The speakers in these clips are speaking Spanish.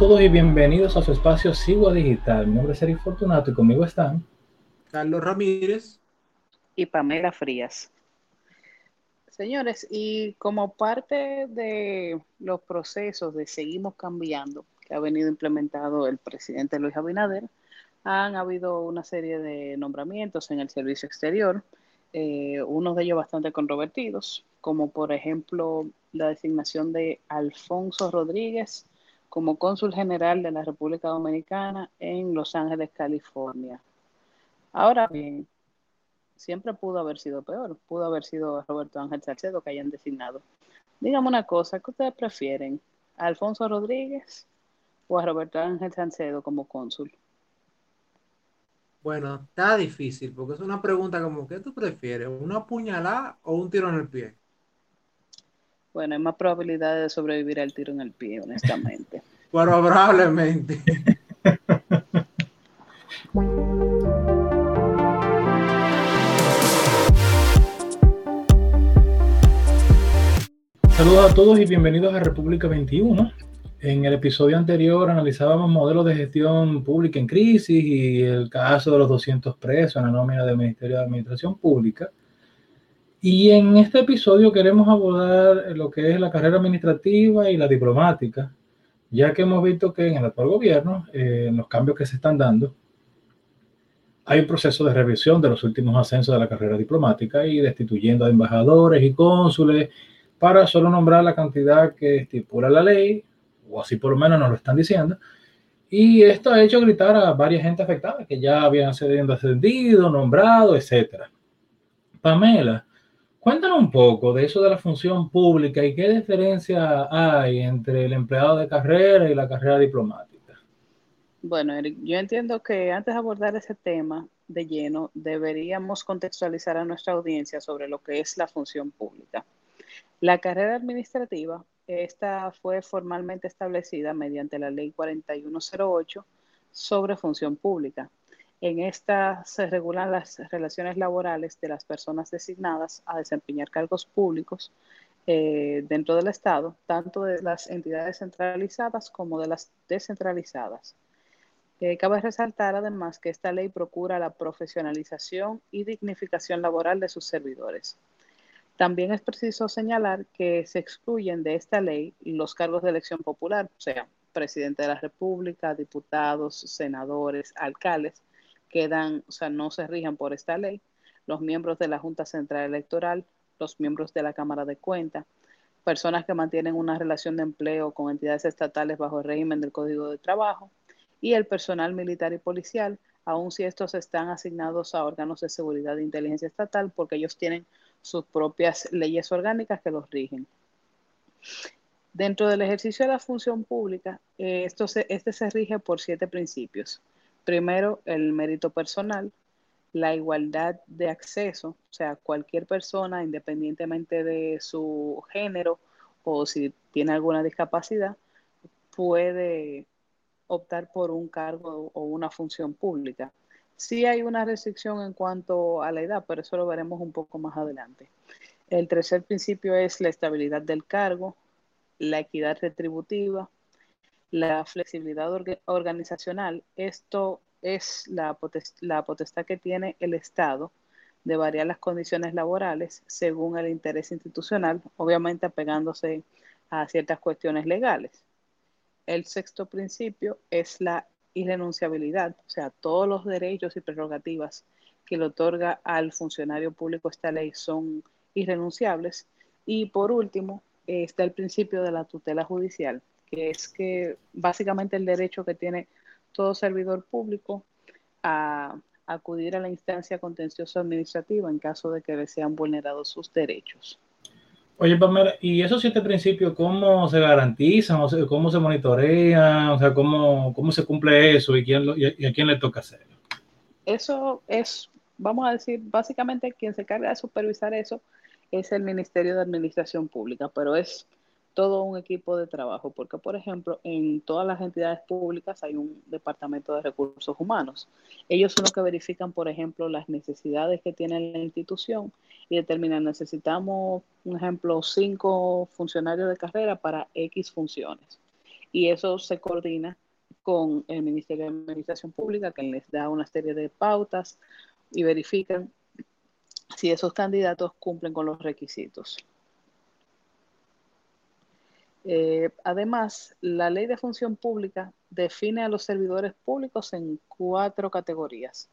todos y bienvenidos a su espacio Sigua Digital. Mi nombre es Eric Fortunato y conmigo están Carlos Ramírez y Pamela Frías. Señores, y como parte de los procesos de Seguimos Cambiando que ha venido implementado el presidente Luis Abinader, han habido una serie de nombramientos en el servicio exterior, eh, unos de ellos bastante controvertidos, como por ejemplo la designación de Alfonso Rodríguez como cónsul general de la República Dominicana en Los Ángeles, California. Ahora bien, siempre pudo haber sido peor, pudo haber sido Roberto Ángel Salcedo que hayan designado. Dígame una cosa, ¿qué ustedes prefieren? ¿A Alfonso Rodríguez o a Roberto Ángel Salcedo como cónsul? Bueno, está difícil porque es una pregunta como, ¿qué tú prefieres? ¿Una puñalada o un tiro en el pie? Bueno, hay más probabilidad de sobrevivir al tiro en el pie, honestamente. Probablemente. Saludos a todos y bienvenidos a República 21. En el episodio anterior analizábamos modelos de gestión pública en crisis y el caso de los 200 presos en la nómina del Ministerio de Administración Pública. Y en este episodio queremos abordar lo que es la carrera administrativa y la diplomática, ya que hemos visto que en el actual gobierno, eh, en los cambios que se están dando, hay un proceso de revisión de los últimos ascensos de la carrera diplomática y destituyendo a embajadores y cónsules para solo nombrar la cantidad que estipula la ley, o así por lo menos nos lo están diciendo. Y esto ha hecho gritar a varias gente afectada que ya habían sido ascendido, nombrado, etcétera. Pamela, Cuéntanos un poco de eso de la función pública y qué diferencia hay entre el empleado de carrera y la carrera diplomática. Bueno, Eric, yo entiendo que antes de abordar ese tema de lleno, deberíamos contextualizar a nuestra audiencia sobre lo que es la función pública. La carrera administrativa, esta fue formalmente establecida mediante la Ley 4108 sobre función pública en esta se regulan las relaciones laborales de las personas designadas a desempeñar cargos públicos eh, dentro del Estado, tanto de las entidades centralizadas como de las descentralizadas. Eh, cabe resaltar además que esta ley procura la profesionalización y dignificación laboral de sus servidores. También es preciso señalar que se excluyen de esta ley los cargos de elección popular, o sea, presidente de la República, diputados, senadores, alcaldes, quedan, o sea, no se rijan por esta ley, los miembros de la Junta Central Electoral, los miembros de la Cámara de Cuentas, personas que mantienen una relación de empleo con entidades estatales bajo el régimen del Código de Trabajo y el personal militar y policial, aun si estos están asignados a órganos de seguridad e inteligencia estatal, porque ellos tienen sus propias leyes orgánicas que los rigen. Dentro del ejercicio de la función pública, eh, esto este se rige por siete principios. Primero, el mérito personal, la igualdad de acceso, o sea, cualquier persona, independientemente de su género o si tiene alguna discapacidad, puede optar por un cargo o una función pública. Sí hay una restricción en cuanto a la edad, pero eso lo veremos un poco más adelante. El tercer principio es la estabilidad del cargo, la equidad retributiva, la flexibilidad organizacional, esto es la, la potestad que tiene el Estado de variar las condiciones laborales según el interés institucional, obviamente apegándose a ciertas cuestiones legales. El sexto principio es la irrenunciabilidad, o sea, todos los derechos y prerrogativas que le otorga al funcionario público esta ley son irrenunciables. Y por último, está el principio de la tutela judicial, que es que básicamente el derecho que tiene todo servidor público a acudir a la instancia contenciosa administrativa en caso de que le sean vulnerados sus derechos. Oye, Pamela, ¿y esos siete principios cómo se garantizan? O sea, ¿Cómo se monitorean? O sea, ¿cómo, cómo se cumple eso y, quién y a quién le toca hacerlo? Eso es, vamos a decir, básicamente quien se encarga de supervisar eso es el Ministerio de Administración Pública, pero es todo un equipo de trabajo, porque por ejemplo, en todas las entidades públicas hay un departamento de recursos humanos. Ellos son los que verifican, por ejemplo, las necesidades que tiene la institución y determinan, necesitamos, un ejemplo, cinco funcionarios de carrera para X funciones. y eso se coordina con el Ministerio de Administración Pública, que les da una serie de pautas y verifican si esos candidatos cumplen con los requisitos. Eh, además, la ley de función pública define a los servidores públicos en cuatro categorías.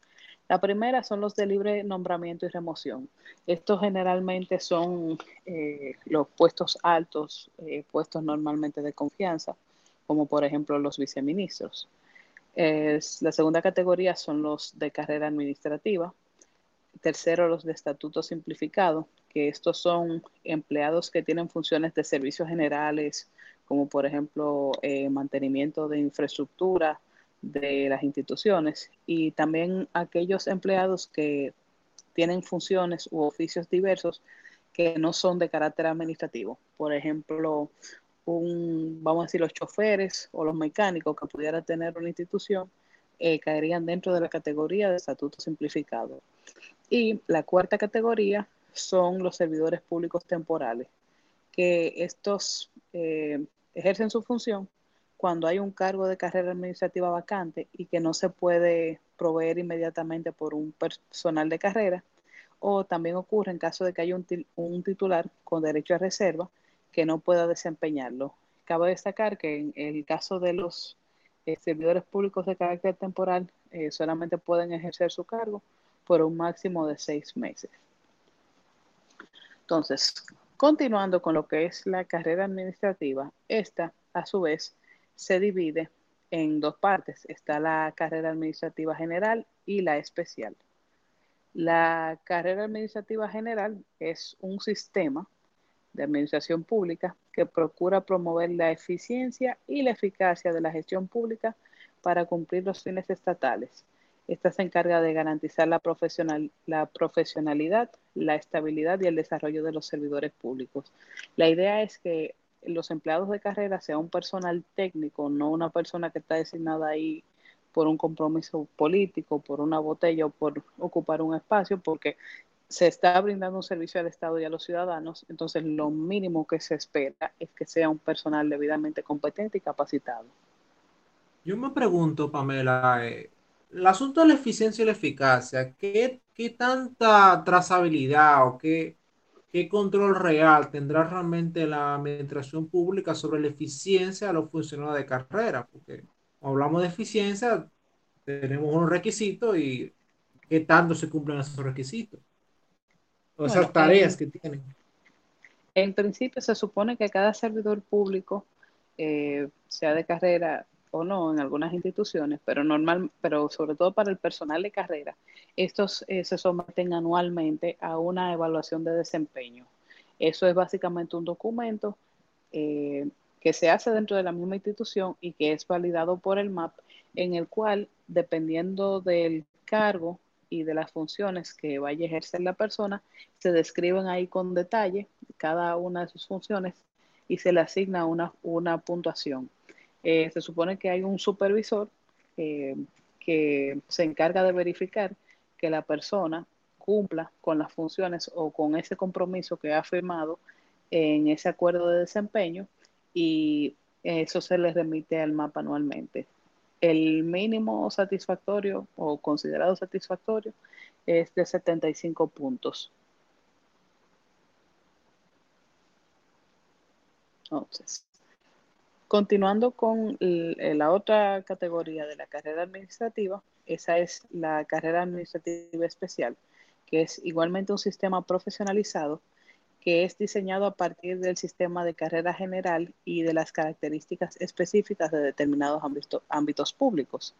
La primera son los de libre nombramiento y remoción. Estos generalmente son eh, los puestos altos, eh, puestos normalmente de confianza, como por ejemplo los viceministros. la segunda categoría son los de carrera administrativa. Tercero, los de estatuto simplificado, que estos son empleados que tienen funciones de servicios generales, como por ejemplo eh, mantenimiento de infraestructura, de las instituciones y también aquellos empleados que tienen funciones u oficios diversos que no son de carácter administrativo. Por ejemplo, un, vamos a decir, los choferes o los mecánicos que pudiera tener una institución eh, caerían dentro de la categoría de estatuto simplificado. Y la cuarta categoría son los servidores públicos temporales, que estos eh, ejercen su función cuando hay un cargo de carrera administrativa vacante y que no se puede proveer inmediatamente por un personal de carrera, o también ocurre en caso de que haya un, titular con derecho a reserva que no pueda desempeñarlo. Cabe destacar que en el caso de los eh, servidores públicos de carácter temporal eh, solamente pueden ejercer su cargo por un máximo de seis meses. Entonces, continuando con lo que es la carrera administrativa, esta a su vez se divide en dos partes. Está la carrera administrativa general y la especial. La carrera administrativa general es un sistema de administración pública que procura promover la eficiencia y la eficacia de la gestión pública para cumplir los fines estatales. Esta se encarga de garantizar la, profesional, la profesionalidad, la estabilidad y el desarrollo de los servidores públicos. La idea es que los empleados de carrera sea un personal técnico, no una persona que está designada ahí por un compromiso político, por una botella o por ocupar un espacio, porque se está brindando un servicio al Estado y a los ciudadanos, entonces lo mínimo que se espera es que sea un personal debidamente competente y capacitado. Yo me pregunto, Pamela, eh, el asunto de la eficiencia y la eficacia, ¿qué, qué tanta trazabilidad o qué, ¿Qué control real tendrá realmente la administración pública sobre la eficiencia de los funcionarios de carrera? Porque hablamos de eficiencia, tenemos unos requisitos y qué tanto se cumplen esos requisitos. O esas tareas que tienen. En principio se supone que cada servidor público, eh, sea de carrera, o no en algunas instituciones, pero normal, pero sobre todo para el personal de carrera, estos eh, se someten anualmente a una evaluación de desempeño. Eso es básicamente un documento eh, que se hace dentro de la misma institución y que es validado por el MAP, en el cual, dependiendo del cargo y de las funciones que vaya a ejercer la persona, se describen ahí con detalle cada una de sus funciones y se le asigna una, una puntuación. Eh, se supone que hay un supervisor eh, que se encarga de verificar que la persona cumpla con las funciones o con ese compromiso que ha firmado en ese acuerdo de desempeño y eso se le remite al mapa anualmente. El mínimo satisfactorio o considerado satisfactorio es de 75 puntos. Entonces, Continuando con la otra categoría de la carrera administrativa, esa es la carrera administrativa especial, que es igualmente un sistema profesionalizado que es diseñado a partir del sistema de carrera general y de las características específicas de determinados ámbitos públicos.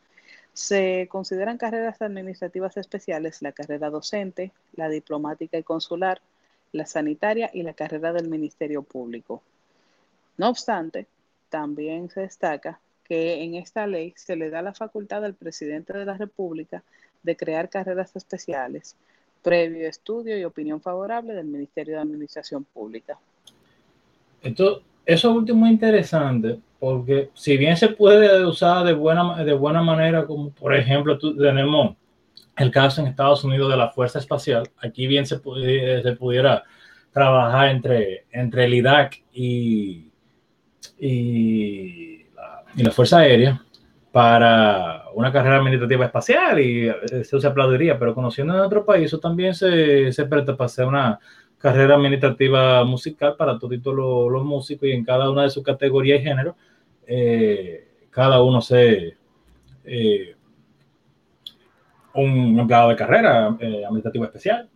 Se consideran carreras administrativas especiales la carrera docente, la diplomática y consular, la sanitaria y la carrera del Ministerio Público. No obstante, también se destaca que en esta ley se le da la facultad al presidente de la República de crear carreras especiales, previo estudio y opinión favorable del Ministerio de Administración Pública. Esto, eso último es interesante, porque si bien se puede usar de buena, de buena manera, como por ejemplo tenemos el caso en Estados Unidos de la Fuerza Espacial, aquí bien se, se pudiera trabajar entre, entre el IDAC y, y y la Fuerza Aérea para una carrera administrativa espacial y eso se aplaudiría, pero conociendo en otro país, eso también se, se presta para hacer una carrera administrativa musical para todos los, los músicos y en cada una de sus categorías y géneros, eh, cada uno se eh, un empleado de carrera eh, administrativa especial.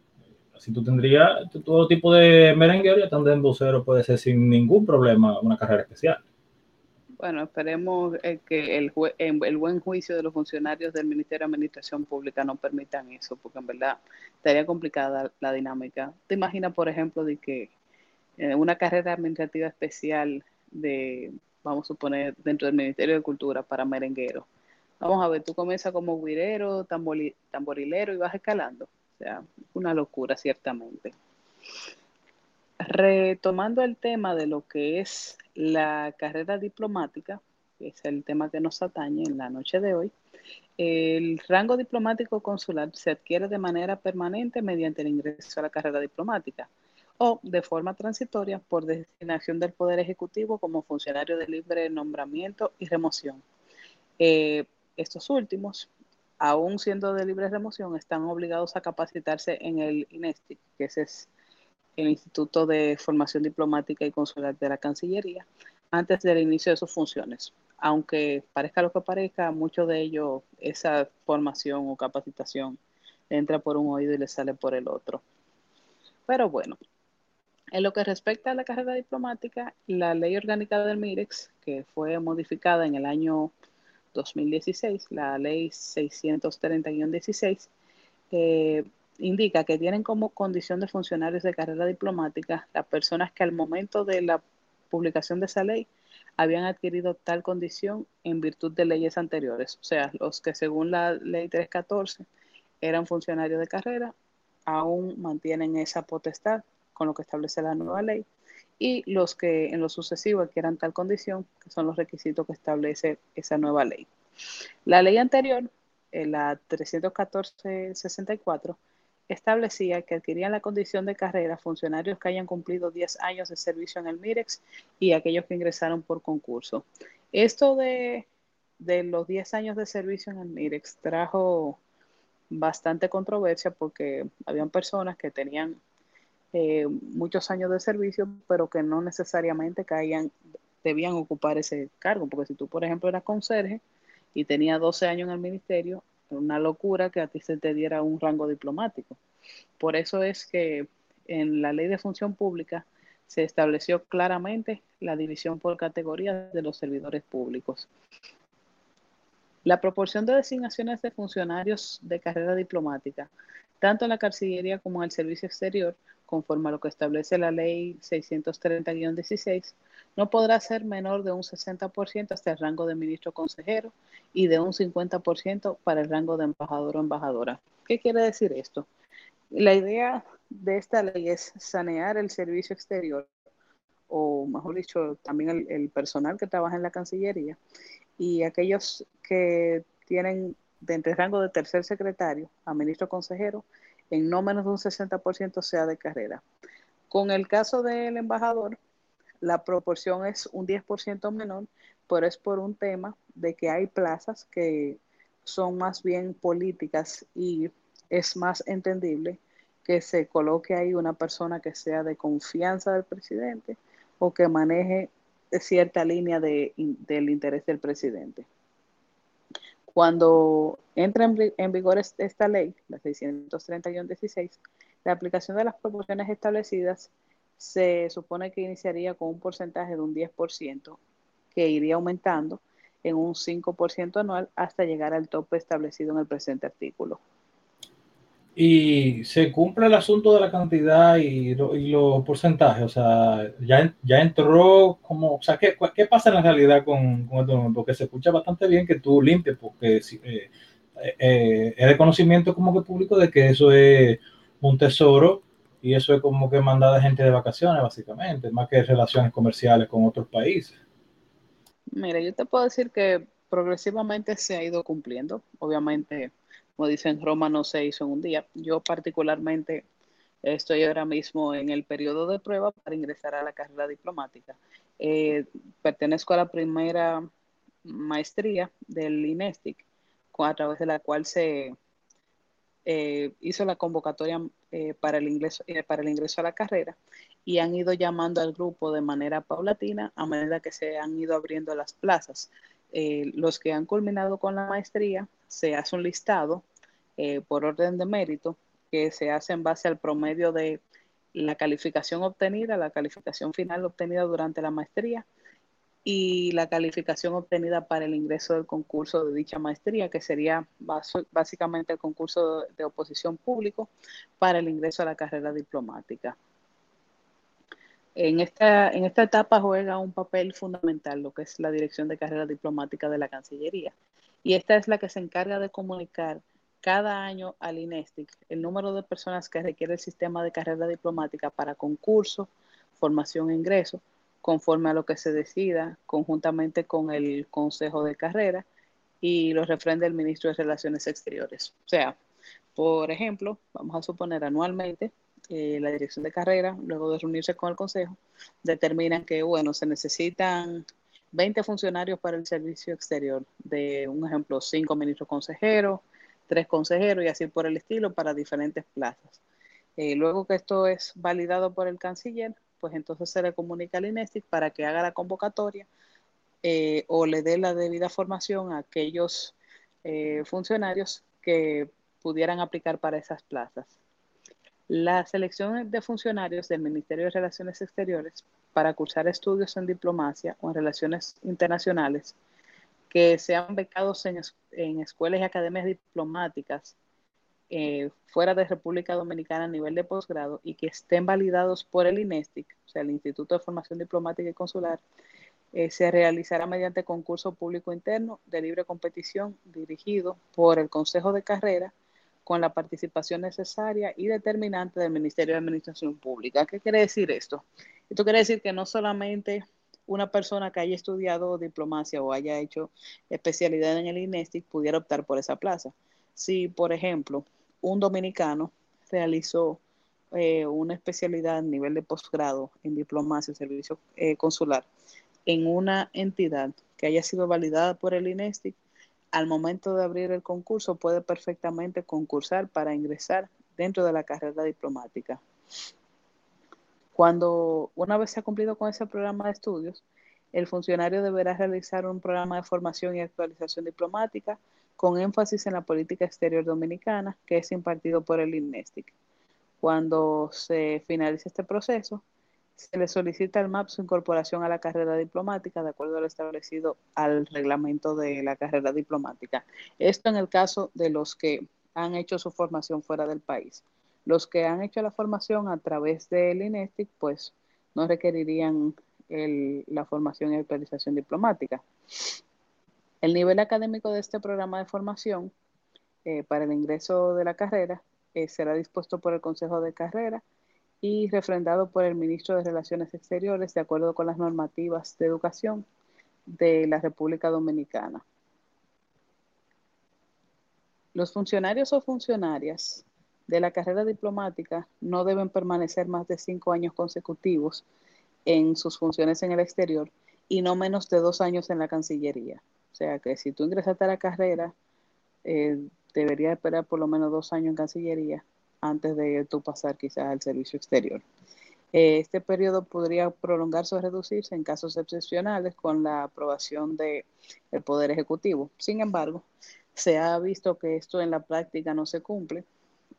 Así tú tendrías todo tipo de merenguero y también vocero puede ser sin ningún problema una carrera especial. Bueno, esperemos eh, que el, el, buen juicio de los funcionarios del Ministerio de Administración Pública no permitan eso, porque en verdad estaría complicada la dinámica. ¿Te imaginas, por ejemplo, de que eh, una carrera administrativa especial de, vamos a suponer, dentro del Ministerio de Cultura para merengueros? Vamos a ver, tú comienzas como guirero, tamborilero y vas escalando. Una locura, ciertamente. Retomando el tema de lo que es la carrera diplomática, que es el tema que nos atañe en la noche de hoy, el rango diplomático consular se adquiere de manera permanente mediante el ingreso a la carrera diplomática o de forma transitoria por designación del Poder Ejecutivo como funcionario de libre nombramiento y remoción. Eh, estos últimos, aún siendo de libre remoción, están obligados a capacitarse en el INESTIC, que es el Instituto de Formación Diplomática y Consular de la Cancillería, antes del inicio de sus funciones. Aunque parezca lo que parezca, mucho de ello, esa formación o capacitación entra por un oído y le sale por el otro. Pero bueno, en lo que respecta a la carrera diplomática, la ley orgánica del MIREX, que fue modificada en el año 2016, la ley 630-16, eh, indica que tienen como condición de funcionarios de carrera diplomática las personas que al momento de la publicación de esa ley habían adquirido tal condición en virtud de leyes anteriores. O sea, los que según la ley 314 eran funcionarios de carrera, aún mantienen esa potestad con lo que establece la nueva ley. Y los que en lo sucesivo adquieran tal condición, que son los requisitos que establece esa nueva ley. La ley anterior, la 314-64, establecía que adquirían la condición de carrera funcionarios que hayan cumplido 10 años de servicio en el MIREX y aquellos que ingresaron por concurso. Esto de, los 10 años de servicio en el MIREX trajo bastante controversia porque habían personas que tenían eh, muchos años de servicio, pero que no necesariamente caían, debían ocupar ese cargo, porque si tú, por ejemplo, eras conserje y tenías 12 años en el ministerio, una locura que a ti se te diera un rango diplomático. Por eso es que en la ley de función pública se estableció claramente la división por categorías de los servidores públicos. La proporción de designaciones de funcionarios de carrera diplomática, tanto en la Cancillería como en el Servicio Exterior, conforme a lo que establece la Ley 630-16, no podrá ser menor de un 60% hasta el rango de ministro consejero y de un 50% para el rango de embajador o embajadora. ¿Qué quiere decir esto? La idea de esta ley es sanear el servicio exterior, o mejor dicho, también el, personal que trabaja en la Cancillería, y aquellos que tienen de entre rango de tercer secretario a ministro consejero, en no menos de un 60% sea de carrera. Con el caso del embajador, la proporción es un 10% menor, pero es por un tema de que hay plazas que son más bien políticas y es más entendible que se coloque ahí una persona que sea de confianza del presidente o que maneje cierta línea de, del interés del presidente. Cuando entra en, vigor esta ley, la 631-16, la aplicación de las proporciones establecidas se supone que iniciaría con un porcentaje de un 10% que iría aumentando en un 5% anual hasta llegar al tope establecido en el presente artículo. Y se cumple el asunto de la cantidad y, los porcentajes, o sea, ya, ya entró como, o sea, ¿qué, qué pasa en la realidad con, con esto? Porque se escucha bastante bien que tú limpies, porque eh, eh, es de conocimiento como que público de que eso es un tesoro y eso es como que mandar a gente de vacaciones, básicamente, más que relaciones comerciales con otros países. Mira, yo te puedo decir que progresivamente se ha ido cumpliendo. Obviamente, como dicen, Roma no se hizo en un día. Yo particularmente estoy ahora mismo en el periodo de prueba para ingresar a la carrera diplomática. Eh, pertenezco a la primera maestría del INESTIC, a través de la cual se eh, hizo la convocatoria eh, para, el ingreso, a la carrera y han ido llamando al grupo de manera paulatina a medida que se han ido abriendo las plazas. los que han culminado con la maestría, se hace un listado por orden de mérito que se hace en base al promedio de la calificación obtenida, la calificación final obtenida durante la maestría y la calificación obtenida para el ingreso del concurso de dicha maestría, que sería básicamente el concurso de oposición público para el ingreso a la carrera diplomática. En esta, en esta etapa juega un papel fundamental lo que es la dirección de carrera diplomática de la Cancillería. Y esta es la que se encarga de comunicar cada año al INESTIC el número de personas que requiere el sistema de carrera diplomática para concurso, formación e ingreso, conforme a lo que se decida conjuntamente con el Consejo de Carrera y los refrende el ministro de Relaciones Exteriores. O sea, por ejemplo, vamos a suponer anualmente eh, la dirección de carrera, luego de reunirse con el Consejo, determinan que, bueno, se necesitan 20 funcionarios para el servicio exterior, de un ejemplo, cinco ministros consejeros, tres consejeros y así por el estilo para diferentes plazas. Eh, luego que esto es validado por el canciller, pues entonces se le comunica al INESTIC para que haga la convocatoria eh, o le dé la debida formación a aquellos eh, funcionarios que pudieran aplicar para esas plazas. La selección de funcionarios del Ministerio de Relaciones Exteriores para cursar estudios en diplomacia o en relaciones internacionales que sean becados en, en escuelas y academias diplomáticas eh, fuera de República Dominicana a nivel de posgrado y que estén validados por el INESTIC, o sea, el Instituto de Formación Diplomática y Consular, eh, se realizará mediante concurso público interno de libre competición dirigido por el Consejo de Carrera con la participación necesaria y determinante del Ministerio de Administración Pública. ¿Qué quiere decir esto? Esto quiere decir que no solamente una persona que haya estudiado diplomacia o haya hecho especialidad en el INESTIC pudiera optar por esa plaza. Si, por ejemplo, un dominicano realizó eh, una especialidad a nivel de posgrado en diplomacia y servicio eh, consular en una entidad que haya sido validada por el INESTIC, al momento de abrir el concurso puede perfectamente concursar para ingresar dentro de la carrera diplomática. Cuando una vez se ha cumplido con ese programa de estudios, el funcionario deberá realizar un programa de formación y actualización diplomática con énfasis en la política exterior dominicana, que es impartido por el INESTIC. Cuando se finalice este proceso, se le solicita al MAP su incorporación a la carrera diplomática de acuerdo a lo establecido al reglamento de la carrera diplomática. Esto en el caso de los que han hecho su formación fuera del país. Los que han hecho la formación a través del INESTIC, pues no requerirían la formación y actualización diplomática. El nivel académico de este programa de formación eh, para el ingreso de la carrera eh, será dispuesto por el Consejo de Carrera y refrendado por el Ministro de Relaciones Exteriores de acuerdo con las normativas de educación de la República Dominicana. Los funcionarios o funcionarias de la carrera diplomática no deben permanecer más de cinco años consecutivos en sus funciones en el exterior y no menos de dos años en la Cancillería. O sea que si tú ingresaste a la carrera, eh, deberías esperar por lo menos dos años en Cancillería antes de tú pasar quizás al servicio exterior. Eh, este periodo podría prolongarse o reducirse en casos excepcionales con la aprobación del Poder Ejecutivo. Sin embargo, se ha visto que esto en la práctica no se cumple,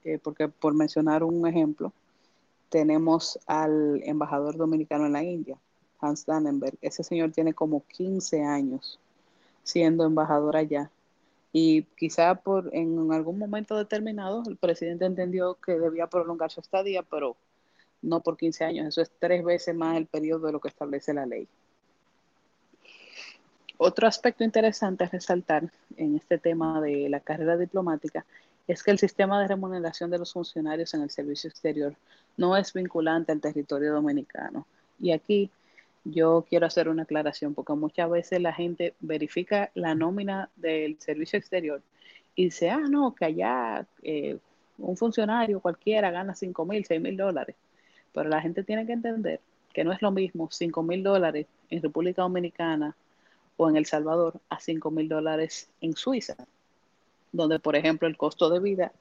eh, porque por mencionar un ejemplo, tenemos al embajador dominicano en la India, Hans Dannenberg. Ese señor tiene como 15 años siendo embajador allá. Y quizá por en algún momento determinado el presidente entendió que debía prolongar su estadía, pero no por 15 años. Eso es tres veces más el periodo de lo que establece la ley. Otro aspecto interesante a resaltar en este tema de la carrera diplomática es que el sistema de remuneración de los funcionarios en el servicio exterior no es vinculante al territorio dominicano. Y aquí yo quiero hacer una aclaración porque muchas veces la gente verifica la nómina del servicio exterior y dice, ah, no, que allá eh, un funcionario cualquiera gana 5 mil, 6 mil dólares. Pero la gente tiene que entender que no es lo mismo 5 mil dólares en República Dominicana o en El Salvador a 5 mil dólares en Suiza, donde por ejemplo el costo de vida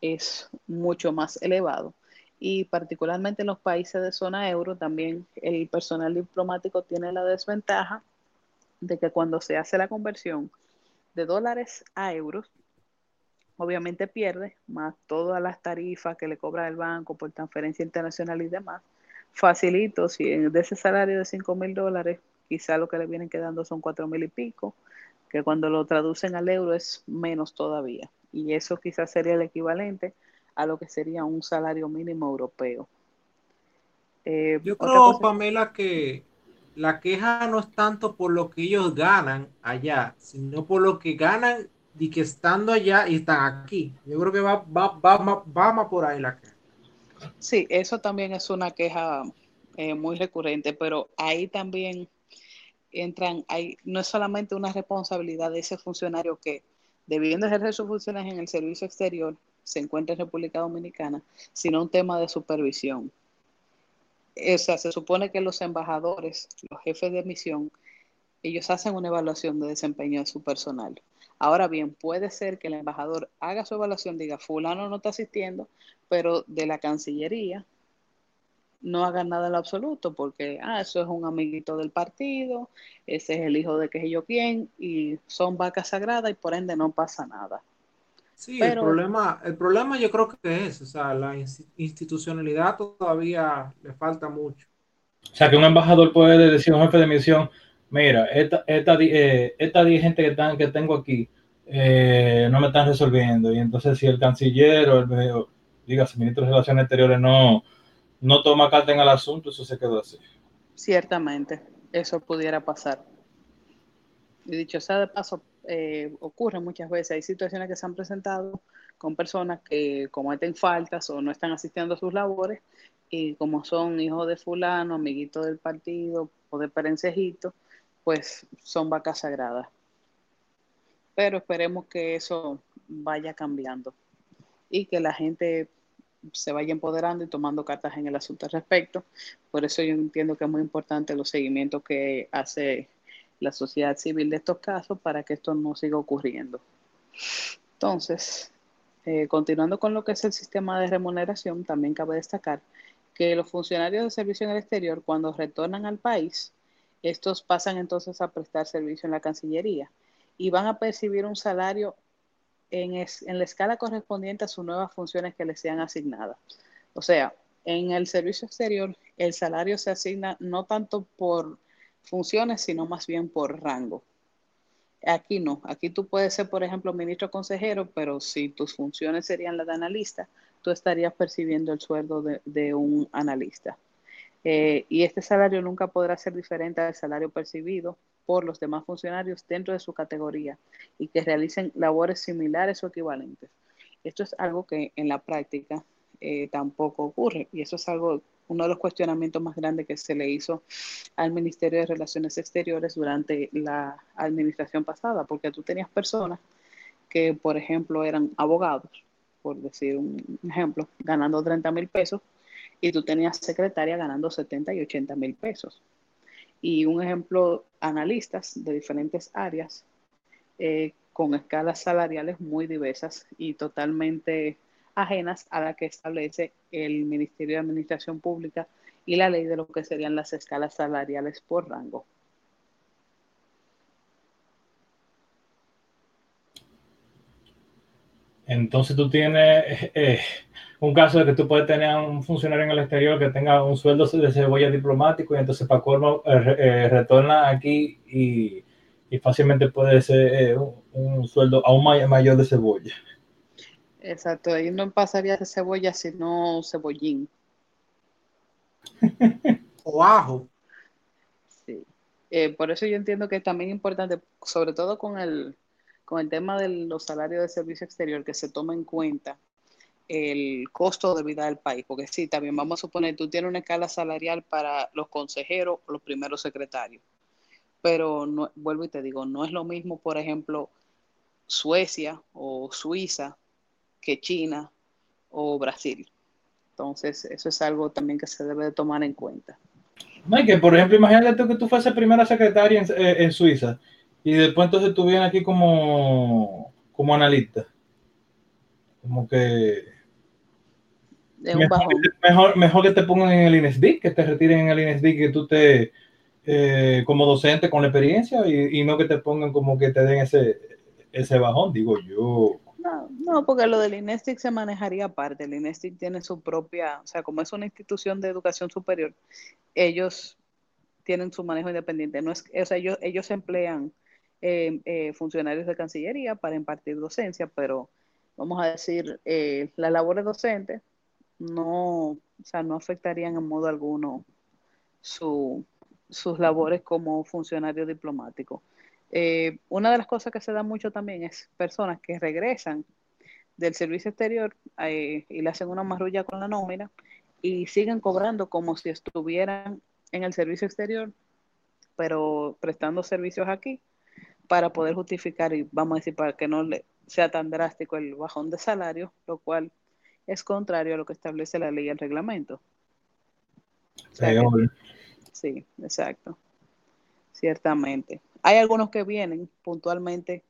es mucho más elevado. Y particularmente en los países de zona euro, también el personal diplomático tiene la desventaja de que cuando se hace la conversión de dólares a euros, obviamente pierde, más todas las tarifas que le cobra el banco por transferencia internacional y demás. Facilito, si de ese salario de 5 mil dólares, quizá lo que le vienen quedando son 4 mil y pico, que cuando lo traducen al euro es menos todavía. Y eso quizás sería el equivalente a lo que sería un salario mínimo europeo. Eh, Yo creo, Pamela, que la queja no es tanto por lo que ellos ganan allá, sino por lo que ganan y que estando allá y están aquí. Yo creo que va, va, va, va más por ahí la queja. Sí, eso también es una queja eh, muy recurrente, pero ahí también entran, hay, no es solamente una responsabilidad de ese funcionario que, debiendo ejercer sus funciones en el servicio exterior, se encuentra en República Dominicana, sino un tema de supervisión. O sea, se supone que los embajadores, los jefes de misión, ellos hacen una evaluación de desempeño de su personal. Ahora bien, puede ser que el embajador haga su evaluación, diga, fulano no está asistiendo, pero de la Cancillería no hagan nada en lo absoluto, porque, ah, eso es un amiguito del partido, ese es el hijo de que yo quién, y son vacas sagradas y por ende no pasa nada. Sí, el, problema, el problema yo creo que es, o sea, la institucionalidad todavía le falta mucho. O sea, que un embajador puede decir a un jefe de misión, mira, esta, esta, eh, esta gente que, están, que tengo aquí eh, no me están resolviendo. Y entonces si el canciller o el, diga, el ministro de Relaciones Exteriores no, no toma carta en el asunto, eso se quedó así. Ciertamente, eso pudiera pasar. Y dicho sea de paso, eh, ocurre muchas veces, hay situaciones que se han presentado con personas que cometen faltas o no están asistiendo a sus labores y como son hijos de fulano, amiguitos del partido o de perencejito, pues son vacas sagradas. Pero esperemos que eso vaya cambiando y que la gente se vaya empoderando y tomando cartas en el asunto al respecto. Por eso yo entiendo que es muy importante los seguimientos que hace la sociedad civil de estos casos para que esto no siga ocurriendo. Entonces, eh, continuando con lo que es el sistema de remuneración, también cabe destacar que los funcionarios de servicio en el exterior, cuando retornan al país, estos pasan entonces a prestar servicio en la Cancillería y van a percibir un salario en, en la escala correspondiente a sus nuevas funciones que les sean asignadas. O sea, en el servicio exterior, el salario se asigna no tanto por funciones, sino más bien por rango. Aquí no, aquí tú puedes ser, por ejemplo, ministro consejero, pero si tus funciones serían las de analista, tú estarías percibiendo el sueldo de, un analista. Eh, y este salario nunca podrá ser diferente al salario percibido por los demás funcionarios dentro de su categoría y que realicen labores similares o equivalentes. Esto es algo que en la práctica eh, tampoco ocurre y eso es algo uno de los cuestionamientos más grandes que se le hizo al Ministerio de Relaciones Exteriores durante la administración pasada, porque tú tenías personas que, por ejemplo, eran abogados, por decir un ejemplo, ganando 30 mil pesos, y tú tenías secretaria ganando 70 y 80 mil pesos. Y un ejemplo, analistas de diferentes áreas eh, con escalas salariales muy diversas y totalmente ajenas a la que establece el Ministerio de Administración Pública y la ley de lo que serían las escalas salariales por rango. Entonces tú tienes eh, un caso de que tú puedes tener un funcionario en el exterior que tenga un sueldo de cebolla diplomático y entonces para colmo eh, eh, retorna aquí y, fácilmente puede ser un, un, sueldo aún mayor de cebolla. Exacto, ahí no pasaría de cebolla, sino cebollín. o ajo. Sí. Eh, por eso yo entiendo que es también importante, sobre todo con el, con el tema de los salarios de servicio exterior, que se tome en cuenta el costo de vida del país. Porque sí, también vamos a suponer, tú tienes una escala salarial para los consejeros o los primeros secretarios. Pero no, vuelvo y te digo, no es lo mismo, por ejemplo, Suecia o Suiza, que China o Brasil. Entonces, eso es algo también que se debe de tomar en cuenta. que por ejemplo, imagínate que tú fueses primera secretaria en, eh, Suiza Y después entonces tú vienes aquí como, como analista. Como que... Mejor, mejor, que te pongan en el INESDIC, que te retiren en el INESDIC, que tú te, eh, como docente con experiencia y, no que te pongan como que te den ese, ese bajón, digo yo. No, no, porque lo del INESTIC se manejaría aparte. El INESTIC tiene su propia, o sea, como es una institución de educación superior, ellos tienen su manejo independiente. No es, o sea, ellos, ellos emplean eh, eh, funcionarios de Cancillería para impartir docencia, pero vamos a decir, eh, las labores docentes no, o sea, no afectarían en modo alguno su, sus labores como funcionario diplomático. Eh, una de las cosas que se da mucho también es personas que regresan del servicio exterior y le hacen una marrulla con la nómina y siguen cobrando como si estuvieran en el servicio exterior, pero prestando servicios aquí para poder justificar y vamos a decir para que no le sea tan drástico el bajón de salario, lo cual es contrario a lo que establece la ley y el reglamento. sí, exacto. Ciertamente. Hay algunos que vienen puntualmente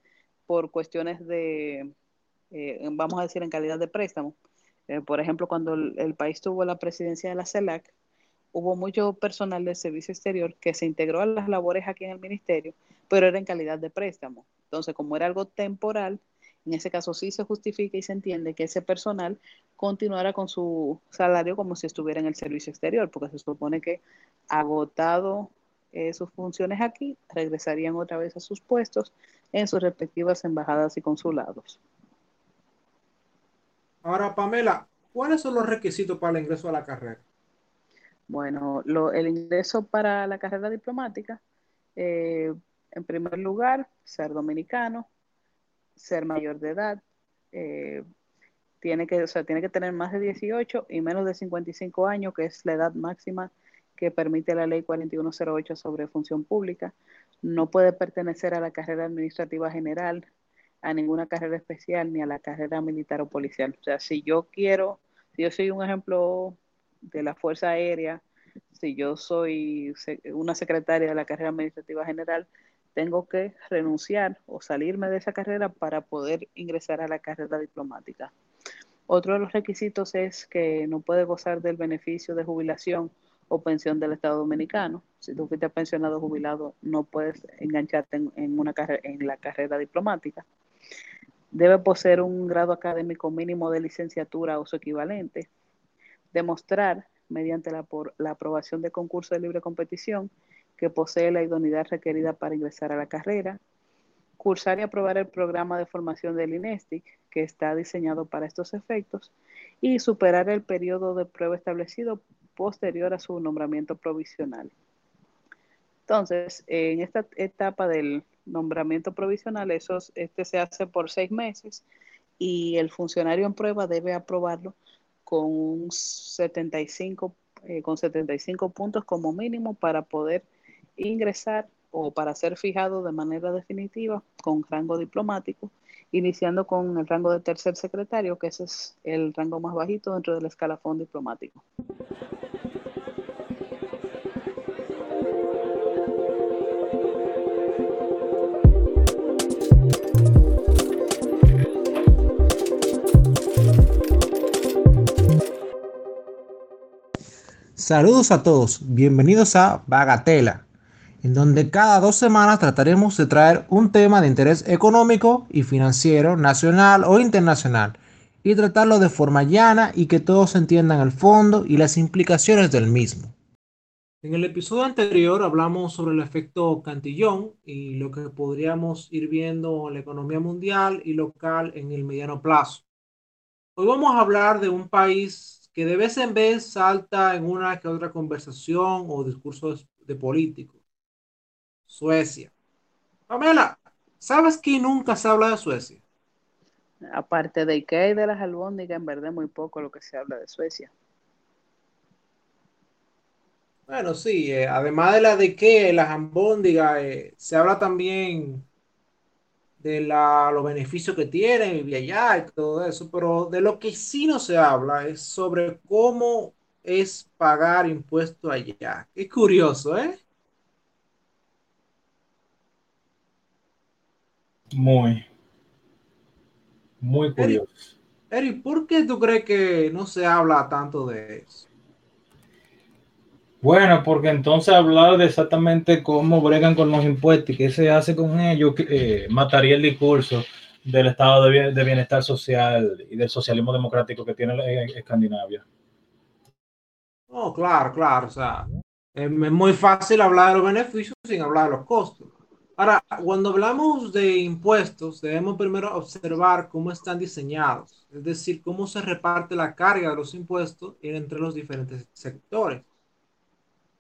por cuestiones de, eh, vamos a decir, en calidad de préstamo. Eh, por ejemplo, cuando el, país tuvo la presidencia de la CELAC, hubo mucho personal del servicio exterior que se integró a las labores aquí en el ministerio, pero era en calidad de préstamo. Entonces, como era algo temporal, en ese caso sí se justifica y se entiende que ese personal continuara con su salario como si estuviera en el servicio exterior, porque se supone que agotado eh, sus funciones aquí, regresarían otra vez a sus puestos en sus respectivas embajadas y consulados. Ahora, Pamela, ¿cuáles son los requisitos para el ingreso a la carrera? Bueno, el ingreso para la carrera diplomática, eh, en primer lugar, ser dominicano, ser mayor de edad, eh, tiene, que, o sea, tiene que tener más de 18 y menos de 55 años, que es la edad máxima que permite la ley 4108 sobre función pública. No puede pertenecer a la carrera administrativa general, a ninguna carrera especial, ni a la carrera militar o policial. O sea, si yo quiero, si yo soy un ejemplo de la Fuerza Aérea, si yo soy una secretaria de la carrera administrativa general, tengo que renunciar o salirme de esa carrera para poder ingresar a la carrera diplomática. Otro de los requisitos es que no puede gozar del beneficio de jubilación o pensión del Estado Dominicano. Si tú fuiste pensionado jubilado, no puedes engancharte en, una carrera, en la carrera diplomática. Debe poseer un grado académico mínimo de licenciatura o su equivalente. Demostrar mediante la, la aprobación de concurso de libre competición que posee la idoneidad requerida para ingresar a la carrera, cursar y aprobar el programa de formación del INESTIC, que está diseñado para estos efectos, y superar el periodo de prueba establecido posterior a su nombramiento provisional. Entonces, en esta etapa del nombramiento provisional, eso, este se hace por seis meses y el funcionario en prueba debe aprobarlo con un 75, eh, con 75 puntos como mínimo para poder ingresar o para ser fijado de manera definitiva con rango diplomático, iniciando con el rango de tercer secretario, que ese es el rango más bajito dentro del escalafón diplomático. Saludos a todos, bienvenidos a Bagatela, en donde cada dos semanas trataremos de traer un tema de interés económico y financiero, nacional o internacional, y tratarlo de forma llana y que todos entiendan el fondo y las implicaciones del mismo. En el episodio anterior hablamos sobre el efecto cantillón y lo que podríamos ir viendo en la economía mundial y local en el mediano plazo. Hoy vamos a hablar de un país que de vez en vez salta en una que otra conversación o discurso de políticos. Suecia. Pamela, ¿sabes que nunca se habla de Suecia? Aparte de Ikea y de las albóndigas, en verdad muy poco lo que se habla de Suecia. Bueno, sí, eh, además de la de Ikea y las albóndigas, eh, se habla también de la, los beneficios que tienen y viajar y todo eso, pero de lo que sí no se habla es sobre cómo es pagar impuestos allá. Es curioso, ¿eh? Muy. Muy curioso. Eric, ¿por qué tú crees que no se habla tanto de eso? Bueno, porque entonces hablar de exactamente cómo bregan con los impuestos y qué se hace con ellos eh, mataría el discurso del estado de, bienestar social y del socialismo democrático que tiene Escandinavia. Oh, claro, claro. O sea, es muy fácil hablar de los beneficios sin hablar de los costos. Ahora, cuando hablamos de impuestos, debemos primero observar cómo están diseñados, es decir, cómo se reparte la carga de los impuestos entre los diferentes sectores.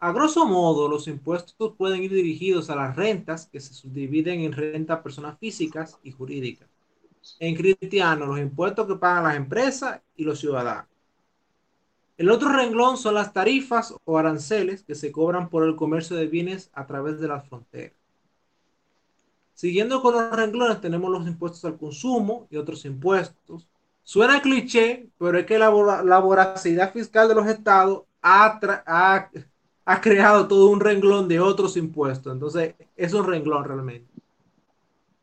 A grosso modo, los impuestos pueden ir dirigidos a las rentas que se subdividen en renta a personas físicas y jurídicas. En cristiano, los impuestos que pagan las empresas y los ciudadanos. El otro renglón son las tarifas o aranceles que se cobran por el comercio de bienes a través de las fronteras. Siguiendo con los renglones, tenemos los impuestos al consumo y otros impuestos. Suena cliché, pero es que la, voracidad fiscal de los estados ha, ha creado todo un renglón de otros impuestos. Entonces, es un renglón realmente.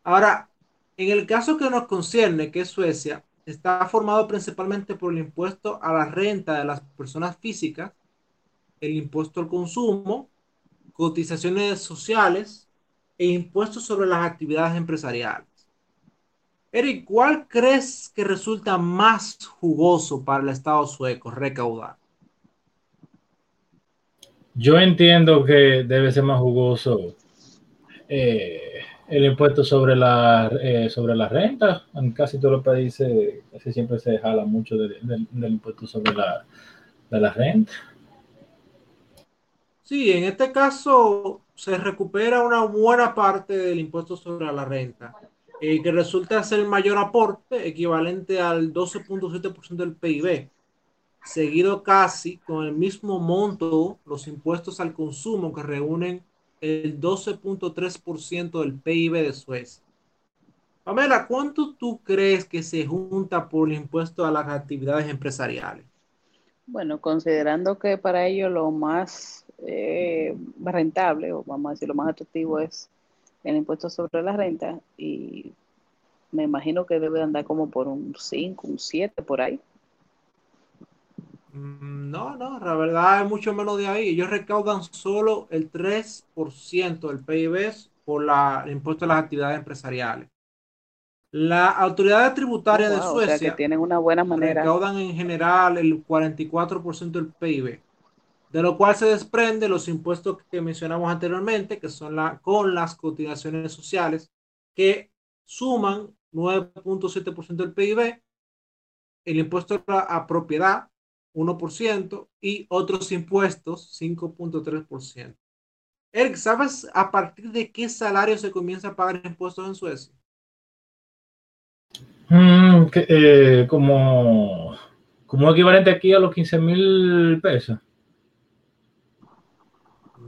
Ahora, en el caso que nos concierne, que es Suecia, está formado principalmente por el impuesto a la renta de las personas físicas, el impuesto al consumo, cotizaciones sociales, e impuestos sobre las actividades empresariales. Eric, ¿cuál crees que resulta más jugoso para el Estado sueco recaudar? Yo entiendo que debe ser más jugoso eh, el impuesto sobre la, eh, sobre la renta. En casi todos los países casi siempre se jala mucho del impuesto sobre la, de la renta. Sí, en este caso se recupera una buena parte del impuesto sobre la renta, eh, que resulta ser el mayor aporte, equivalente al 12.7% del PIB, seguido casi con el mismo monto los impuestos al consumo que reúnen el 12.3% del PIB de Suecia. Pamela, ¿cuánto tú crees que se junta por el impuesto a las actividades empresariales? Bueno, considerando que para ello lo más eh, rentable, o vamos a decir, lo más atractivo es el impuesto sobre la renta, y me imagino que debe andar como por un 5, un 7 por ahí. Mm, no, no, la verdad es mucho menos de ahí. Ellos recaudan solo el 3% del PIB por la, el impuesto a las actividades empresariales. La autoridad tributaria de Suecia que tienen una buena manera. recaudan en general el 44% del PIB de lo cual se desprende los impuestos que mencionamos anteriormente, que son la, con las cotizaciones sociales, que suman 9.7% del PIB, el impuesto a propiedad 1% y otros impuestos 5.3%. Eric, ¿sabes a partir de qué salario se comienza a pagar impuestos en Suecia? Mm, eh, como, como equivalente aquí a los 15 mil pesos.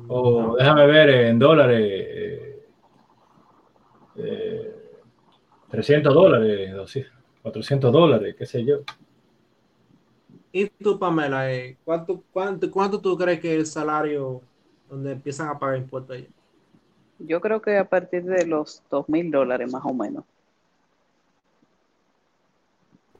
O déjame ver en dólares. 300 eh, dólares, 400 dólares, qué sé yo. ¿Y tú, Pamela, eh, ¿cuánto, cuánto, cuánto tú crees que es el salario donde empiezan a pagar impuestos allá? Yo creo que a partir de los 2 mil dólares más o menos.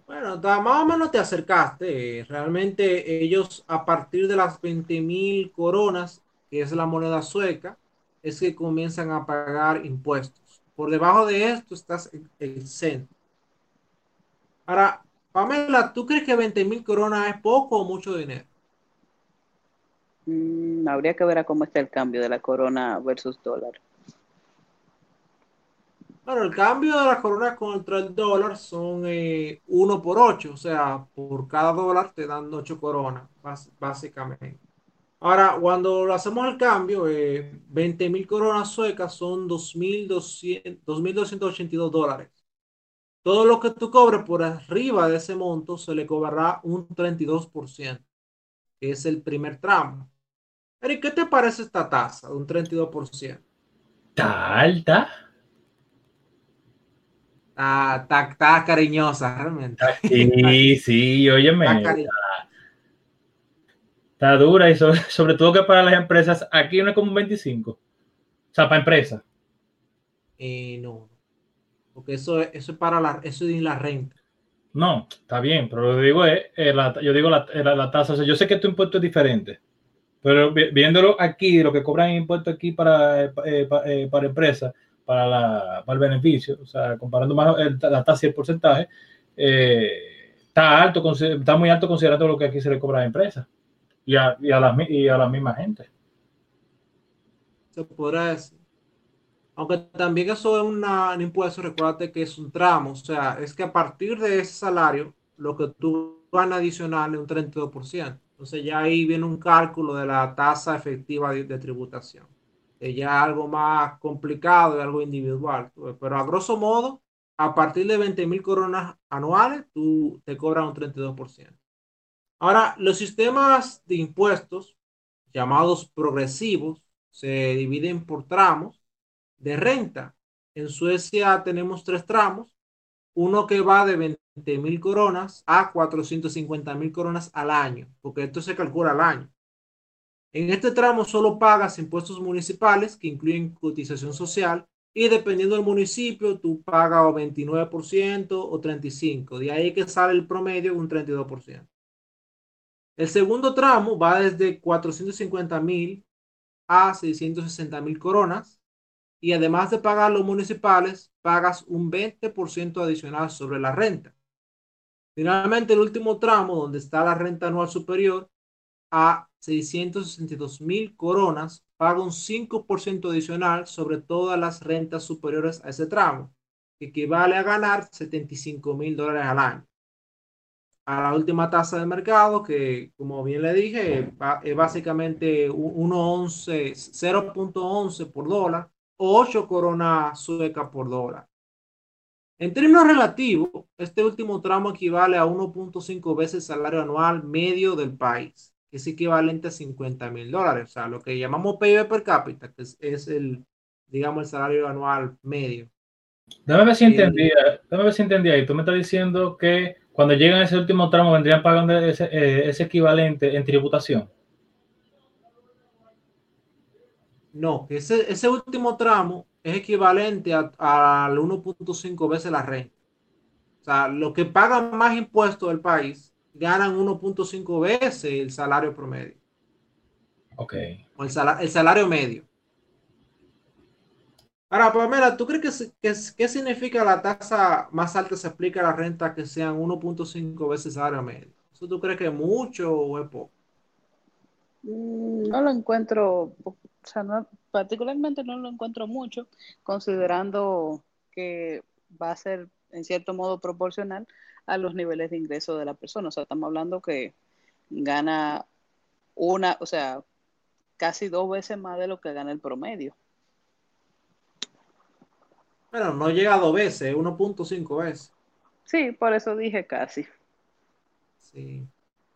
Bueno, más o menos te acercaste. Realmente ellos a partir de las 20 mil coronas que es la moneda sueca, es que comienzan a pagar impuestos. Por debajo de esto estás exento. Ahora, Pamela, ¿tú crees que 20 mil coronas es poco o mucho dinero? Mm, habría que ver a cómo está el cambio de la corona versus dólar. Bueno, el cambio de la corona contra el dólar son 1 eh, por 8, o sea, por cada dólar te dan 8 coronas, básicamente. Ahora, cuando hacemos el cambio, eh, 20 mil coronas suecas son 2.282 dólares. Todo lo que tú cobres por arriba de ese monto se le cobrará un 32%, que es el primer tramo. Eric, ¿qué te parece esta tasa de un 32%? ¿Está alta? Está, cariñosa, realmente. Sí, sí, óyeme. Está dura y sobre, todo que para las empresas, aquí no es como un 25. O sea, para empresas. Eh, no. Porque eso, eso es para la, eso es la renta. No, está bien, pero lo digo es, eh, la, yo digo la, eh, la, la tasa, o sea, yo sé que tu impuesto es diferente, pero viéndolo aquí, lo que cobran impuestos aquí para, eh, eh, para empresas, para, la, para el beneficio, o sea, comparando más el, la tasa y el porcentaje, está alto, está muy alto considerando lo que aquí se le cobra a empresas y a, y a, la, y a la misma gente. Se podrá decir. Aunque también eso es una, un impuesto, recuérdate que es un tramo, o sea, es que a partir de ese salario, lo que tú ganas adicional es un 32%. Entonces ya ahí viene un cálculo de la tasa efectiva de, de tributación. Es ya algo más complicado y algo individual. Pero a grosso modo, a partir de 20 mil coronas anuales, tú te cobras un 32%. Ahora, los sistemas de impuestos llamados progresivos se dividen por tramos de renta. En Suecia tenemos tres tramos, uno que va de 20 mil coronas a 450 mil coronas al año, porque esto se calcula al año. En este tramo solo pagas impuestos municipales que incluyen cotización social y dependiendo del municipio tú pagas o 29% o 35%. De ahí que sale el promedio un 32%. El segundo tramo va desde 450 mil a 660 mil coronas y además de pagar los municipales, pagas un 20% adicional sobre la renta. Finalmente, el último tramo, donde está la renta anual superior a 662 mil coronas, paga un 5% adicional sobre todas las rentas superiores a ese tramo, que equivale a ganar 75 mil dólares al año. A la última tasa de mercado, que como bien le dije, es básicamente 0.11 por dólar, 8 coronas suecas por dólar. En términos relativos, este último tramo equivale a 1.5 veces el salario anual medio del país, que es equivalente a 50 mil dólares, o sea, lo que llamamos PIB per cápita, que es, el, digamos, el salario anual medio. Dame ver si entendía, dame ver si entendía. Y tú me estás diciendo que cuando llegan a ese último tramo vendrían pagando ese, eh, ese equivalente en tributación. No, ese, ese último tramo es equivalente al 1.5 veces la renta. O sea, lo que pagan más impuestos del país ganan 1.5 veces el salario promedio. Ok. O el, el salario medio. Ahora, Pamela, ¿tú crees que, qué significa la tasa más alta se aplica a la renta que sean 1.5 veces el salario medio? ¿Eso tú crees que es mucho o es poco? Mm, no lo encuentro, o sea, no, particularmente no lo encuentro mucho, considerando que va a ser en cierto modo proporcional a los niveles de ingreso de la persona. O sea, estamos hablando que gana una, o sea, casi dos veces más de lo que gana el promedio. Bueno, no llega a dos veces, 1.5 veces. Sí, por eso dije casi. Sí.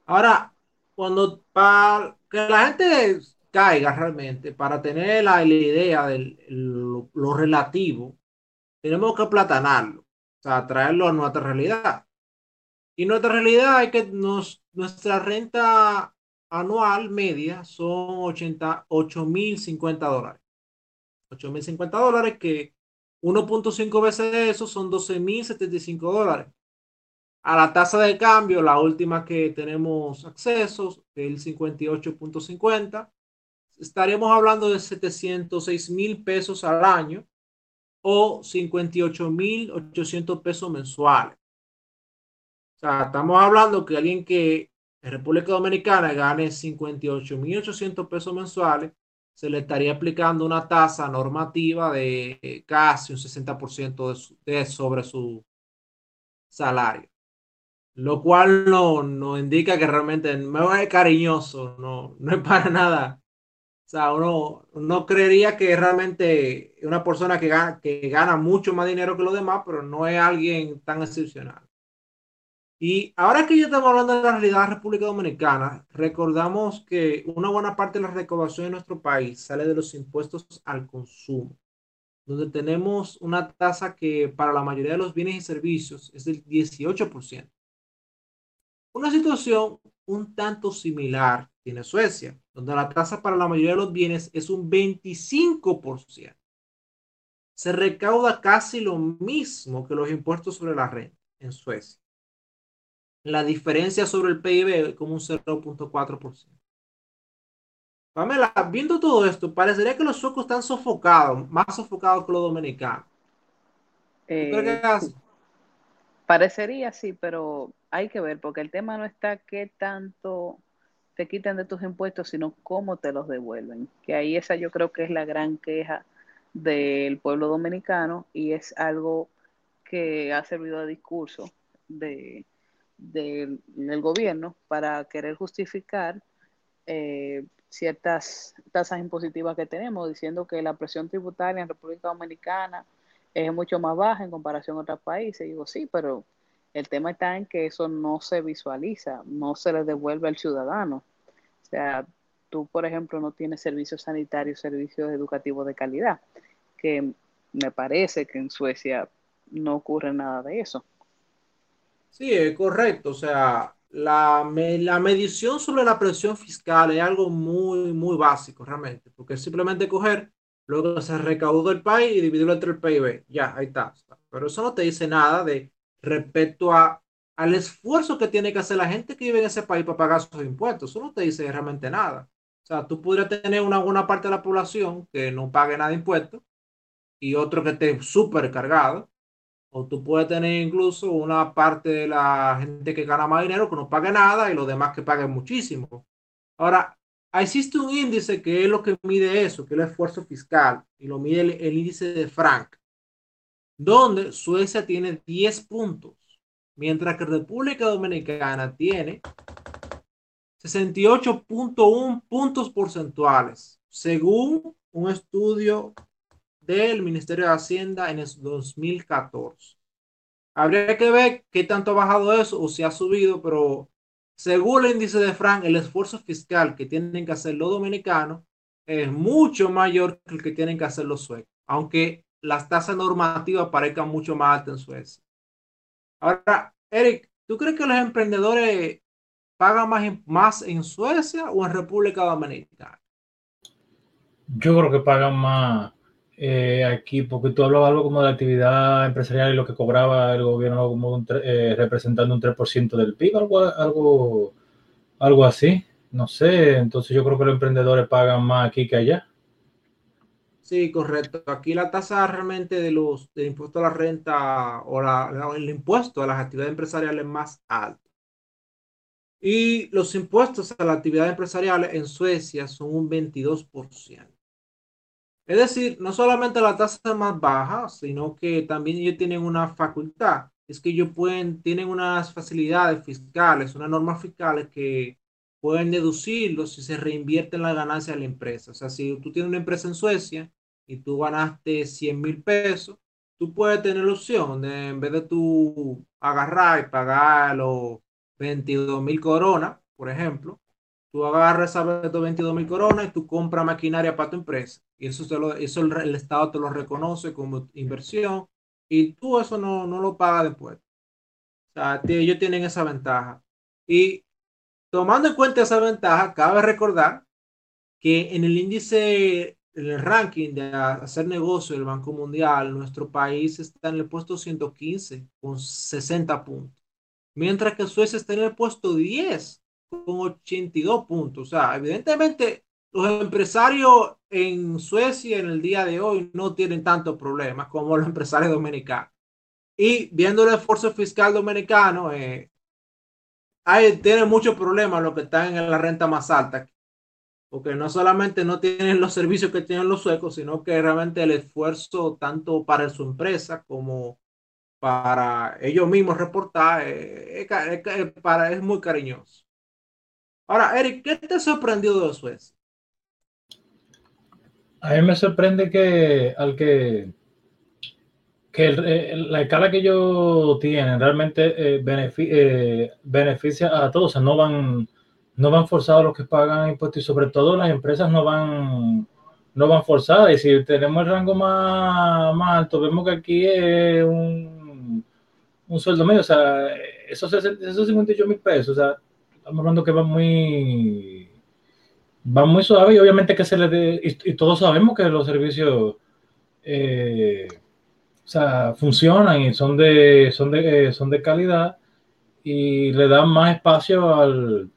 Ahora, cuando para que la gente caiga realmente, para tener la, idea de lo, relativo, tenemos que platanarlo, o sea, traerlo a nuestra realidad. Y nuestra realidad es que nos, nuestra renta anual media son 80, 8.050 dólares. 8.050 dólares que 1.5 veces de eso son 12.075 dólares a la tasa de cambio, la última que tenemos acceso, el 58.50, estaríamos hablando de 706 mil pesos al año o 58 mil 800 pesos mensuales. O sea, estamos hablando que alguien que en República Dominicana gane 58 mil 800 pesos mensuales, se le estaría aplicando una tasa normativa de casi un 60% de sobre su salario lo cual no, no indica que realmente me es cariñoso, no, no es para nada. Sea, uno no creería que realmente una persona que gana, que gana mucho más dinero que los demás, pero no es alguien tan excepcional. Y ahora que ya estamos hablando de la realidad de la República Dominicana, recordamos que una buena parte de la recaudación de nuestro país sale de los impuestos al consumo, donde tenemos una tasa que para la mayoría de los bienes y servicios es del 18%. Una situación un tanto similar tiene Suecia, donde la tasa para la mayoría de los bienes es un 25%. se recauda casi lo mismo que los impuestos sobre la renta en Suecia. La diferencia sobre el PIB es como un 0.4%. Pamela, viendo todo esto, parecería que los suecos están sofocados, más sofocados que los dominicanos. Eh, parecería sí, pero hay que ver, porque el tema no está qué tanto te quitan de tus impuestos, sino cómo te los devuelven. Que ahí esa yo creo que es la gran queja del pueblo dominicano y es algo que ha servido de discurso de, del gobierno para querer justificar eh, ciertas tasas impositivas que tenemos, diciendo que la presión tributaria en República Dominicana es mucho más baja en comparación a otros países. Y digo, sí, pero el tema está en que eso no se visualiza, no se le devuelve al ciudadano. O sea, tú, por ejemplo, no tienes servicios sanitarios, servicios educativos de calidad, que me parece que en Suecia no ocurre nada de eso. Sí, es correcto. O sea, la, la medición sobre la presión fiscal es algo muy, muy básico realmente, porque es simplemente coger lo que se recaudó del país y dividirlo entre el PIB. Ya, ahí está. Pero eso no te dice nada de respecto a, al esfuerzo que tiene que hacer la gente que vive en ese país para pagar sus impuestos. Eso no te dice realmente nada. O sea, tú podrías tener una buena parte de la población que no pague nada de impuestos y otro que esté súper cargado o tú puedes tener incluso una parte de la gente que gana más dinero que no pague nada y los demás que paguen muchísimo. Ahora, existe un índice que es lo que mide eso, que es el esfuerzo fiscal, y lo mide el, índice de Frank, donde Suecia tiene 10 puntos, mientras que República Dominicana tiene 68.1 puntos porcentuales, según un estudio del Ministerio de Hacienda en el 2014. Habría que ver qué tanto ha bajado eso o si ha subido, pero según el índice de Frank, el esfuerzo fiscal que tienen que hacer los dominicanos es mucho mayor que el que tienen que hacer los suecos, aunque las tasas normativas parezcan mucho más altas en Suecia. Ahora, Eric, ¿tú crees que los emprendedores pagan más en, más en Suecia o en República Dominicana? Yo creo que pagan más eh, aquí, porque tú hablabas algo como de actividad empresarial y lo que cobraba el gobierno como eh, representando un 3% del PIB, algo, algo, algo así. No sé, entonces yo creo que los emprendedores pagan más aquí que allá. Sí, correcto. Aquí la tasa realmente de los del impuesto a la renta o el impuesto a las actividades empresariales es más alto. Y los impuestos a las actividades empresariales en Suecia son un 22%. Es decir, no solamente la tasa es más baja, sino que también ellos tienen una facultad. Es que ellos pueden, tienen unas facilidades fiscales, unas normas fiscales que pueden deducirlo si se reinvierte en la ganancia de la empresa. O sea, si tú tienes una empresa en Suecia y tú ganaste 100 mil pesos, tú puedes tener la opción de, en vez de tú agarrar y pagar los 22 mil coronas, por ejemplo, tú agarras esas 22 mil coronas y tú compras maquinaria para tu empresa. Y eso, lo, eso el, Estado te lo reconoce como inversión y tú eso no, no lo pagas después. O sea, ellos tienen esa ventaja. Y tomando en cuenta esa ventaja, cabe recordar que en el índice, en el ranking de hacer negocio del Banco Mundial, nuestro país está en el puesto 115 con 60 puntos. Mientras que Suecia está en el puesto 10 con 82 puntos. O sea, evidentemente los empresarios en Suecia en el día de hoy no tienen tantos problemas como los empresarios dominicanos. Y viendo el esfuerzo fiscal dominicano, eh, hay, tienen muchos problemas los que están en la renta más alta. Porque no solamente no tienen los servicios que tienen los suecos, sino que realmente el esfuerzo tanto para su empresa como para ellos mismos reportar eh, es muy cariñoso. Ahora, Eric, ¿qué te ha sorprendido de Suecia? A mí me sorprende que al que, que eh, la escala que ellos tienen realmente eh, eh, beneficia a todos, o sea, no van, no van forzados los que pagan impuestos y sobre todo las empresas no van, no van forzadas. Y si tenemos el rango más, más alto, vemos que aquí es un, un sueldo medio, o sea, esos, esos 58 mil pesos, o sea, estamos hablando que va muy va muy suave y obviamente que se le dé, y, todos sabemos que los servicios o sea, funcionan y son de, son de, son de calidad y le dan más espacio al,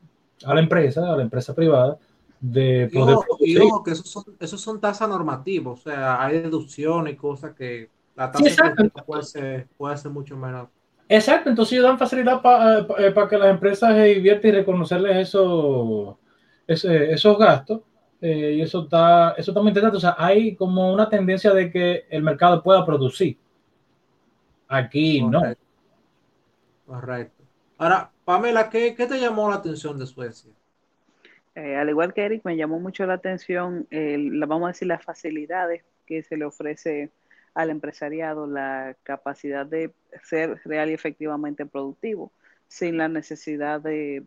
a la empresa, a la empresa privada, de poder y ojo, que esos son, esos son tasas normativas, o sea, hay deducciones y cosas que la tasa puede, ser, puede ser mucho menor. Exacto, entonces ellos dan facilidad para eh, que las empresas inviertan y reconocerles eso, esos gastos. Eh, y eso está, eso está muy interesante. O sea, hay como una tendencia de que el mercado pueda producir. Aquí no. Correcto. Ahora, Pamela, ¿qué, ¿qué, te llamó la atención de Suecia? Eh, al igual que Eric, me llamó mucho la atención, la, vamos a decir, las facilidades que se le ofrece al empresariado, la capacidad de ser real y efectivamente productivo, sin la necesidad de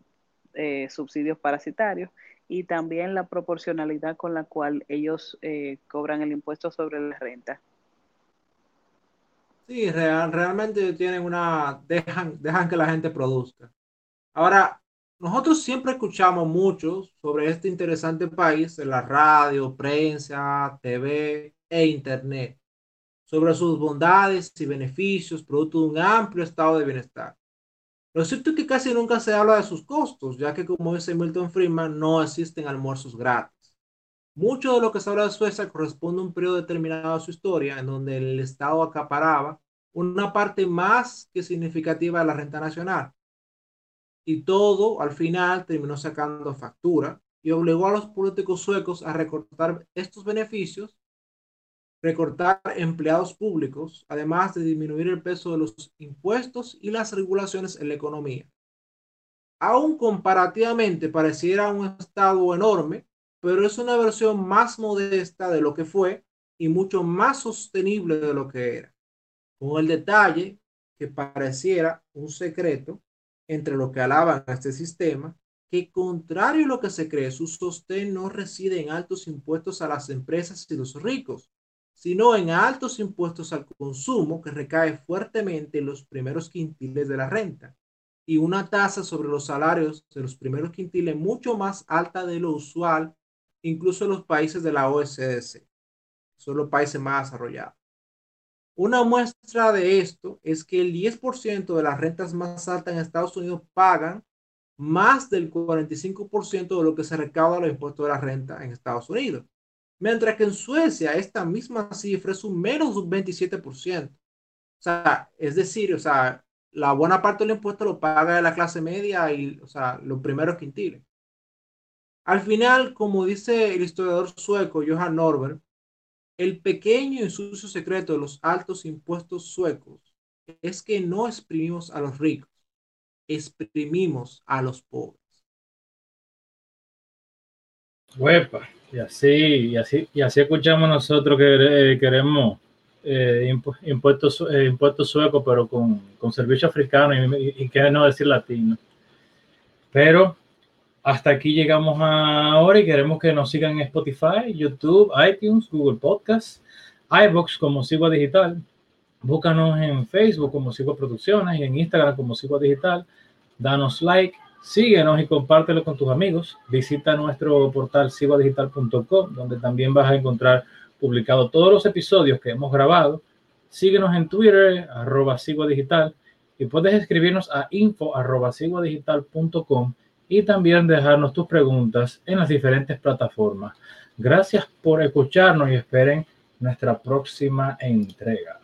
subsidios parasitarios y también la proporcionalidad con la cual ellos eh, cobran el impuesto sobre la renta. Sí, real, realmente tienen una, dejan, dejan que la gente produzca. Ahora, nosotros siempre escuchamos mucho sobre este interesante país en la radio, prensa, TV e internet, sobre sus bondades y beneficios, producto de un amplio estado de bienestar. Lo cierto es que casi nunca se habla de sus costos, ya que como dice Milton Friedman, no existen almuerzos gratis. Mucho de lo que se habla de Suecia corresponde a un periodo determinado de su historia en donde el Estado acaparaba una parte más que significativa de la renta nacional. Y todo al final terminó sacando factura y obligó a los políticos suecos a recortar estos beneficios recortar empleados públicos, además de disminuir el peso de los impuestos y las regulaciones en la economía. Aún comparativamente pareciera un estado enorme, pero es una versión más modesta de lo que fue y mucho más sostenible de lo que era, con el detalle que pareciera un secreto entre lo que alaban a este sistema, que contrario a lo que se cree, su sostén no reside en altos impuestos a las empresas y los ricos, sino en altos impuestos al consumo que recae fuertemente en los primeros quintiles de la renta y una tasa sobre los salarios de los primeros quintiles mucho más alta de lo usual, incluso en los países de la OSDC, son los países más desarrollados. Una muestra de esto es que el 10% de las rentas más altas en Estados Unidos pagan más del 45% de lo que se recauda los impuestos de la renta en Estados Unidos. Mientras que en Suecia esta misma cifra es un menos un 27%. O sea, es decir, o sea, la buena parte del impuesto lo paga la clase media y, o sea, los primeros quintiles. Al final, como dice el historiador sueco Johan Norberg, el pequeño y sucio secreto de los altos impuestos suecos es que no exprimimos a los ricos, exprimimos a los pobres. Huepa. Y así, y así, y así escuchamos nosotros que eh, queremos eh, impuestos, eh, impuestos suecos, pero con, con servicio africano y, y, qué no decir latino. Pero hasta aquí llegamos ahora y queremos que nos sigan en Spotify, YouTube, iTunes, Google Podcasts, iBox como Sigua Digital. Búscanos en Facebook como Sigua Producciones y en Instagram como Sigua Digital. Danos like, Síguenos y compártelo con tus amigos. Visita nuestro portal siguadigital.com, donde también vas a encontrar publicados todos los episodios que hemos grabado. Síguenos en Twitter, arroba Digital, y puedes escribirnos a info arroba y también dejarnos tus preguntas en las diferentes plataformas. Gracias por escucharnos y esperen nuestra próxima entrega.